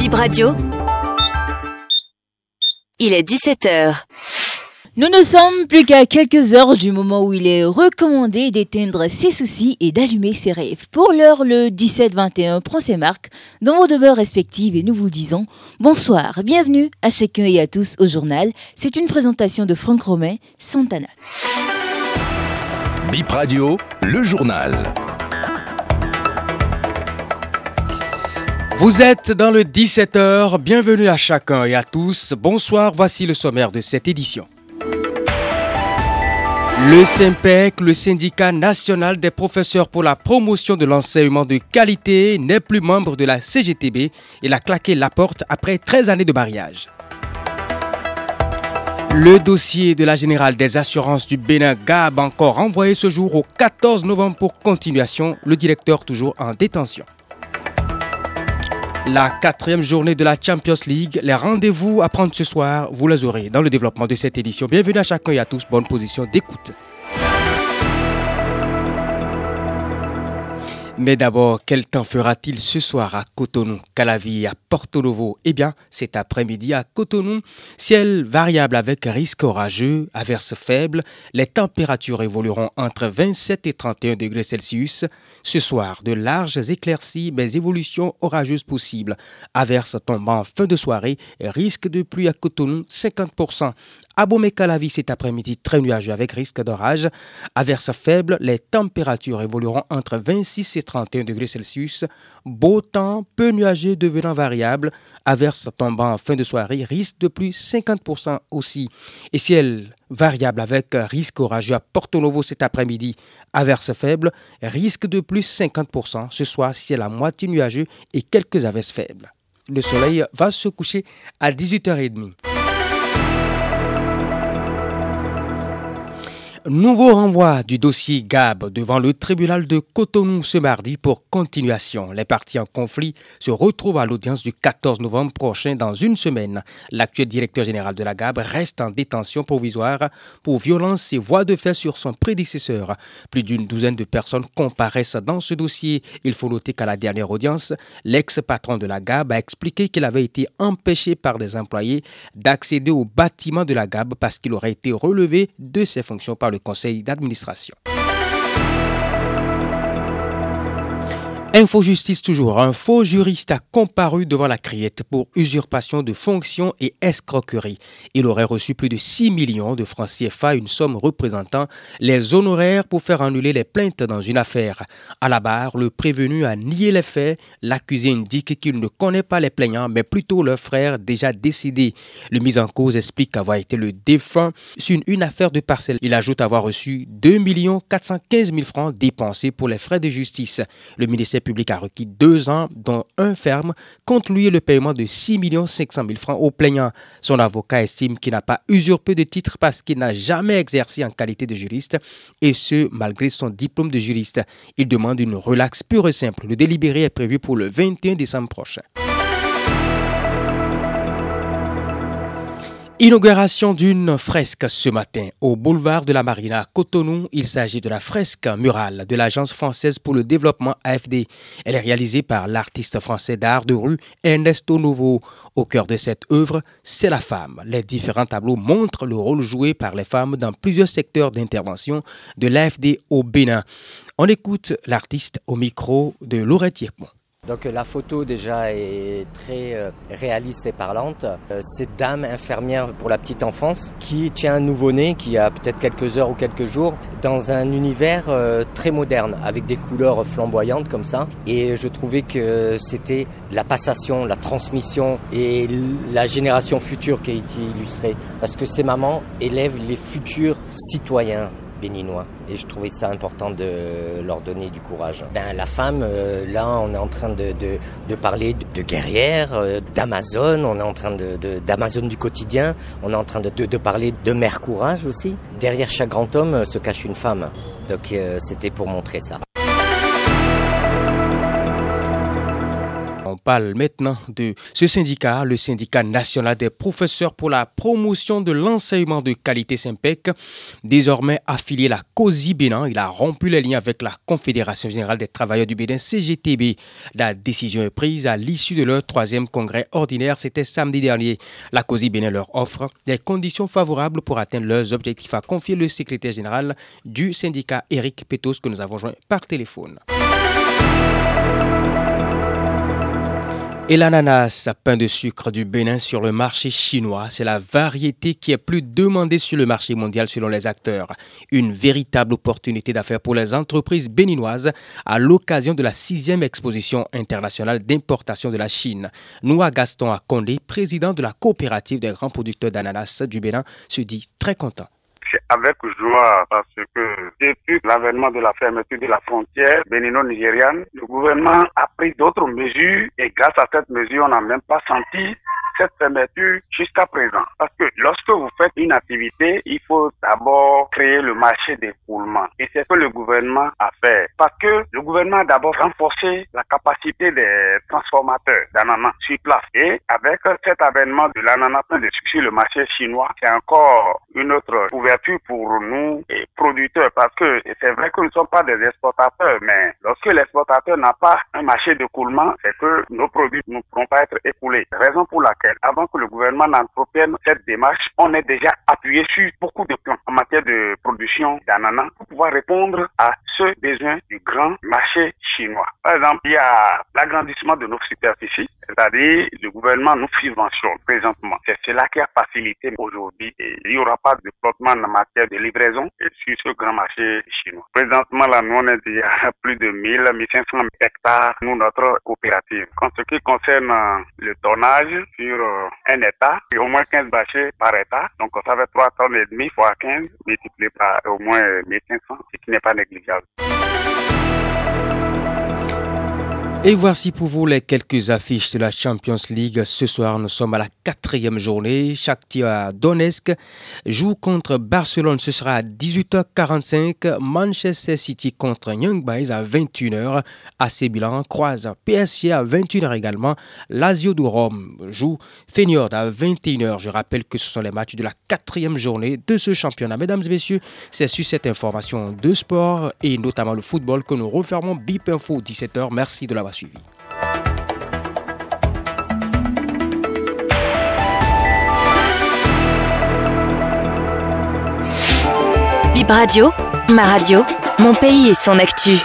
Bip Radio. Il est 17h. Nous ne sommes plus qu'à quelques heures du moment où il est recommandé d'éteindre ses soucis et d'allumer ses rêves. Pour l'heure, le 17-21 prend ses marques dans vos demeures respectives et nous vous disons bonsoir, bienvenue à chacun et à tous au journal. C'est une présentation de Franck Romain, Santana. Bip Radio, le journal. Vous êtes dans le 17h, bienvenue à chacun et à tous. Bonsoir, voici le sommaire de cette édition. Le SYMPEC, le syndicat national des professeurs pour la promotion de l'enseignement de qualité, n'est plus membre de la CGTB. Il a claqué la porte après 13 années de mariage. Le dossier de la Générale des assurances du Bénin Gab encore envoyé ce jour au 14 novembre pour continuation, le directeur toujours en détention. La quatrième journée de la Champions League, les rendez-vous à prendre ce soir, vous les aurez dans le développement de cette édition. Bienvenue à chacun et à tous, bonne position d'écoute. Mais d'abord, quel temps fera-t-il ce soir à Cotonou, Calavi à Porto Novo Eh bien, cet après-midi à Cotonou, ciel variable avec risque orageux, averses faibles, les températures évolueront entre 27 et 31 degrés Celsius. Ce soir, de larges éclaircies, mais évolutions orageuses possibles. Averses tombant fin de soirée, risque de pluie à Cotonou 50%. À Bomé-Calavi cet après-midi, très nuageux avec risque d'orage. Averses faibles, les températures évolueront entre 26 et 31 degrés Celsius. Beau temps, peu nuageux devenant variable. Averses tombant fin de soirée, risque de pluie 50% aussi. Et ciel variable avec risque orageux à Porto Novo cet après-midi. Averses faibles, risque de plus 50%. Ce soir, ciel à moitié nuageux et quelques averses faibles. Le soleil va se coucher à 18h30. Nouveau renvoi du dossier GAB devant le tribunal de Cotonou ce mardi pour continuation. Les parties en conflit se retrouvent à l'audience du 14 novembre prochain dans une semaine. L'actuel directeur général de la GAB reste en détention provisoire pour violence et voies de fait sur son prédécesseur. Plus d'une douzaine de personnes comparaissent dans ce dossier. Il faut noter qu'à la dernière audience, l'ex-patron de la GAB a expliqué qu'il avait été empêché par des employés d'accéder au bâtiment de la GAB parce qu'il aurait été relevé de ses fonctions par le conseil d'administration. Info Justice toujours, un faux juriste a comparu devant la criette pour usurpation de fonctions et escroquerie. Il aurait reçu plus de 6 millions de francs CFA, une somme représentant les honoraires pour faire annuler les plaintes dans une affaire. À la barre, le prévenu a nié les faits. L'accusé indique qu'il ne connaît pas les plaignants, mais plutôt leur frère déjà décédé. Le mis en cause explique avoir été le défunt sur une affaire de parcelle. Il ajoute avoir reçu 2 415 000 francs dépensés pour les frais de justice. Le ministère public a requis deux ans, dont un ferme, contre lui le paiement de 6 500 000 francs au plaignant. Son avocat estime qu'il n'a pas usurpé de titre parce qu'il n'a jamais exercé en qualité de juriste, et ce, malgré son diplôme de juriste. Il demande une relaxe pure et simple. Le délibéré est prévu pour le 21 décembre prochain. Inauguration d'une fresque ce matin au boulevard de la Marina Cotonou. Il s'agit de la fresque murale de l'Agence française pour le développement AFD. Elle est réalisée par l'artiste français d'art de rue Ernesto Novo. Au cœur de cette œuvre, c'est la femme. Les différents tableaux montrent le rôle joué par les femmes dans plusieurs secteurs d'intervention de l'AFD au Bénin. On écoute l'artiste au micro de Laurette Yekmon. Donc la photo déjà est très euh, réaliste et parlante. Euh, cette dame infirmière pour la petite enfance qui tient un nouveau-né qui a peut-être quelques heures ou quelques jours dans un univers euh, très moderne avec des couleurs flamboyantes comme ça. Et je trouvais que c'était la passation, la transmission et la génération future qui été illustrée. Parce que ces mamans élèvent les futurs citoyens béninois. Et je trouvais ça important de leur donner du courage. Ben, la femme, euh, là, on est en train de, de, de parler de, guerrière, euh, d'Amazon, on est en train de, d'Amazon du quotidien, on est en train de, de, parler de mère courage aussi. Derrière chaque grand homme euh, se cache une femme. Donc c'était pour montrer ça. Parle maintenant de ce syndicat, le syndicat national des professeurs pour la promotion de l'enseignement de qualité SYMPEC. Désormais affilié à la COSI Bénin, il a rompu les liens avec la Confédération générale des travailleurs du Bénin, CGTB. La décision est prise à l'issue de leur troisième congrès ordinaire. C'était samedi dernier. La COSI Bénin leur offre des conditions favorables pour atteindre leurs objectifs, a confié le secrétaire général du syndicat, Eric Petos, que nous avons joint par téléphone. Et l'ananas, pain de sucre du Bénin sur le marché chinois, c'est la variété qui est plus demandée sur le marché mondial selon les acteurs. Une véritable opportunité d'affaires pour les entreprises béninoises à l'occasion de la sixième exposition internationale d'importation de la Chine. Noah Gaston Akondé, président de la coopérative des grands producteurs d'ananas du Bénin, se dit très content avec joie parce que depuis l'avènement de la fermeture de la frontière bénino-nigériane, le gouvernement a pris d'autres mesures et grâce à cette mesure, on n'a même pas senti cette fermeture jusqu'à présent. Parce que lorsque vous faites une activité, il faut d'abord créer le marché d'écoulement. Et c'est ce que le gouvernement a fait. Parce que le gouvernement a d'abord renforcé la capacité des transformateurs d'ananas sur place. Et avec cet avènement de l'ananas de sur le marché chinois, c'est encore une autre ouverture pour nous producteurs. Parce que c'est vrai que nous ne sommes pas des exportateurs, mais lorsque l'exportateur n'a pas un marché d'écoulement, c'est que nos produits ne pourront pas être écoulés. Raison pour laquelle avant que le gouvernement n'entreprenne cette démarche, on est déjà appuyé sur beaucoup de plans en matière de production d'ananas pour pouvoir répondre à ce besoin du grand marché chinois. Par exemple, il y a l'agrandissement de nos superficies, c'est-à-dire le gouvernement nous subventionne présentement. C'est cela qui a facilité aujourd'hui il n'y aura pas de flottement en matière de livraison sur ce grand marché chinois. Présentement, là, nous, on est déjà à plus de 1000, 1500 hectares, nous, notre coopérative. En ce qui concerne le tonnage sur euh, un État, et au moins 15 bâchés par État. Donc ça fait 3 tonnes et demi fois 15 multiplié par au moins 1500, ce qui n'est pas négligeable. Et voici pour vous les quelques affiches de la Champions League. Ce soir, nous sommes à la quatrième journée. Shakhtar Donetsk joue contre Barcelone. Ce sera à 18h45. Manchester City contre Young Boys à 21h. AC Milan croise PSG à 21h également. Lazio de Rome joue Feyenoord à 21h. Je rappelle que ce sont les matchs de la quatrième journée de ce championnat. Mesdames et messieurs, c'est sur cette information de sport et notamment le football que nous refermons BIP Info 17h. Merci de l'avoir suivi. Bip Radio, ma radio, mon pays et son actu.